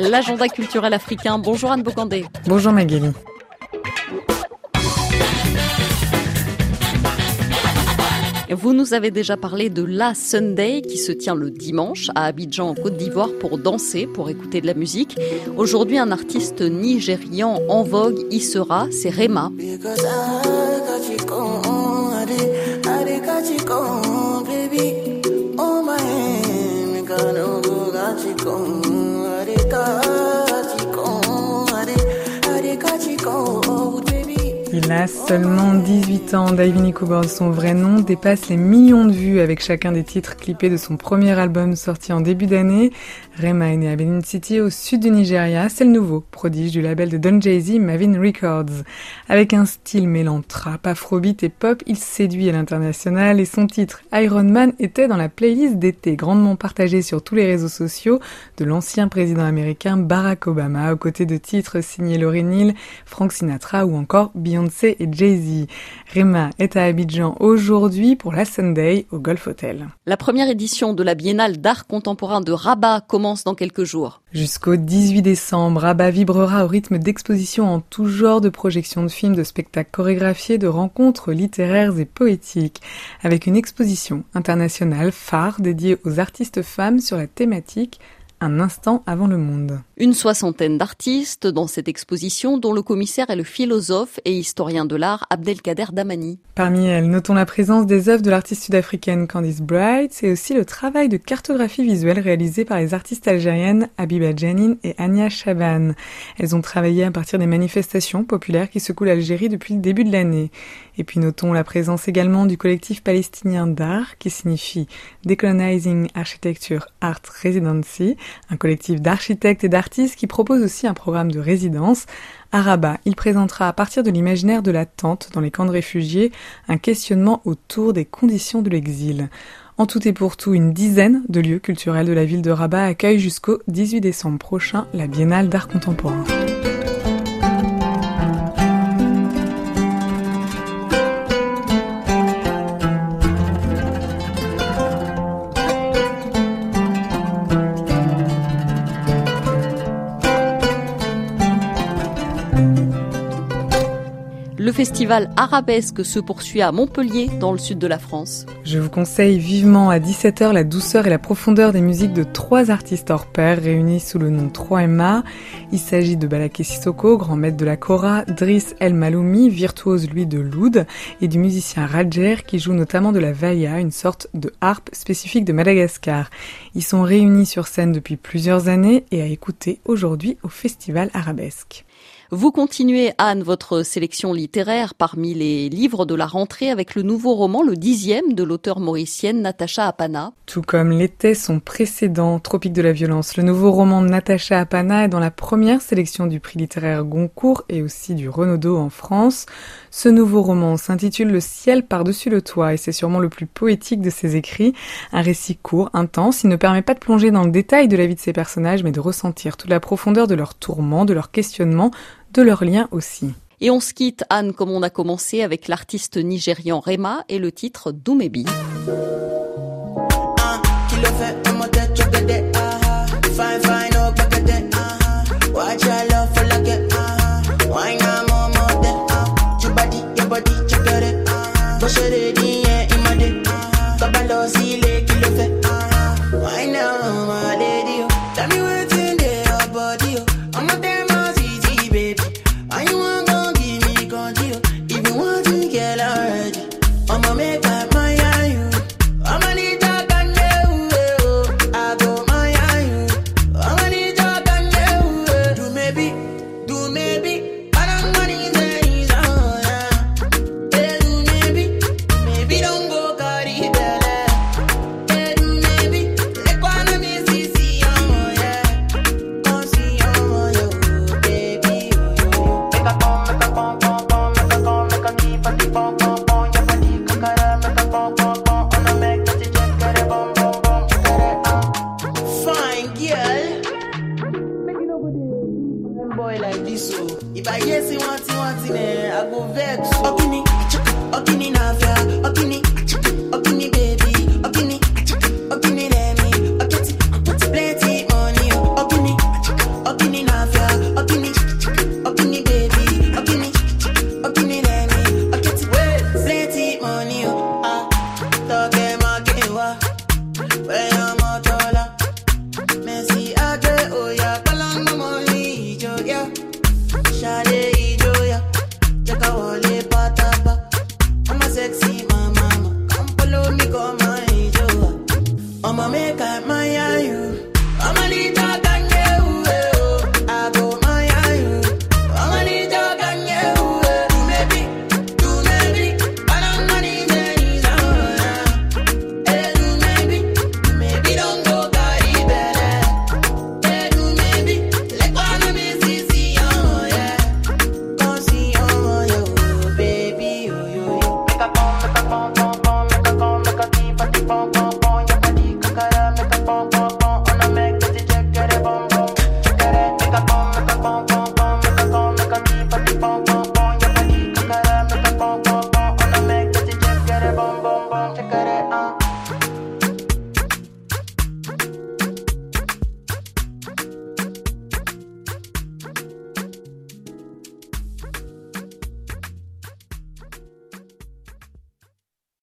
l'agenda culturel africain. Bonjour Anne Bocandé. Bonjour Magali. Vous nous avez déjà parlé de la Sunday qui se tient le dimanche à Abidjan en Côte d'Ivoire pour danser, pour écouter de la musique. Aujourd'hui, un artiste nigérian en vogue y sera, c'est Rema. Il a seulement 18 ans. Davy Cooper, son vrai nom, dépasse les millions de vues avec chacun des titres clippés de son premier album sorti en début d'année. Rema est né à Benin City au sud du Nigeria. C'est le nouveau prodige du label de Don Jay-Z, Mavin Records. Avec un style mêlant trap, afrobeat et pop, il séduit à l'international et son titre Iron Man était dans la playlist d'été grandement partagée sur tous les réseaux sociaux de l'ancien président américain Barack Obama aux côtés de titres signés Lauryn Hill, Frank Sinatra ou encore Beyoncé et Jay-Z. Rema est à Abidjan aujourd'hui pour la Sunday au Golf Hotel. La première édition de la Biennale d'art contemporain de Rabat Jusqu'au 18 décembre, Rabat vibrera au rythme d'expositions en tout genre de projections de films, de spectacles chorégraphiés, de rencontres littéraires et poétiques, avec une exposition internationale phare dédiée aux artistes femmes sur la thématique un instant avant le monde. Une soixantaine d'artistes dans cette exposition dont le commissaire est le philosophe et historien de l'art Abdelkader Damani. Parmi elles, notons la présence des œuvres de l'artiste sud-africaine Candice Bright et aussi le travail de cartographie visuelle réalisé par les artistes algériennes Abiba Janin et Anya Chaban. Elles ont travaillé à partir des manifestations populaires qui secouent l'Algérie depuis le début de l'année. Et puis notons la présence également du collectif palestinien d'art qui signifie Decolonizing Architecture Art Residency, un collectif d'architectes et d'artistes qui propose aussi un programme de résidence. À Rabat, il présentera à partir de l'imaginaire de la tente dans les camps de réfugiés un questionnement autour des conditions de l'exil. En tout et pour tout, une dizaine de lieux culturels de la ville de Rabat accueillent jusqu'au 18 décembre prochain la Biennale d'art contemporain. Le festival arabesque se poursuit à Montpellier, dans le sud de la France. Je vous conseille vivement à 17h la douceur et la profondeur des musiques de trois artistes hors pair réunis sous le nom 3MA. Il s'agit de Balaké Sissoko, grand maître de la Kora, Driss El Maloumi, virtuose lui de l'oud, et du musicien Rajer qui joue notamment de la vaya, une sorte de harpe spécifique de Madagascar. Ils sont réunis sur scène depuis plusieurs années et à écouter aujourd'hui au festival arabesque. Vous continuez, Anne, votre sélection littéraire parmi les livres de la rentrée avec le nouveau roman, le dixième de l'auteur mauricienne Natacha Apana. Tout comme l'était son précédent, Tropique de la violence. Le nouveau roman de Natacha Apana est dans la première sélection du prix littéraire Goncourt et aussi du Renaudot en France. Ce nouveau roman s'intitule Le ciel par-dessus le toit et c'est sûrement le plus poétique de ses écrits. Un récit court, intense, il ne permet pas de plonger dans le détail de la vie de ses personnages mais de ressentir toute la profondeur de leurs tourments, de leurs questionnements, de leurs liens aussi. Et on se quitte, Anne, comme on a commencé avec l'artiste nigérian Rema et le titre Doumebi. If I hear see one thing, one thing, eh, I go vex o. Ogini, I'ma make up my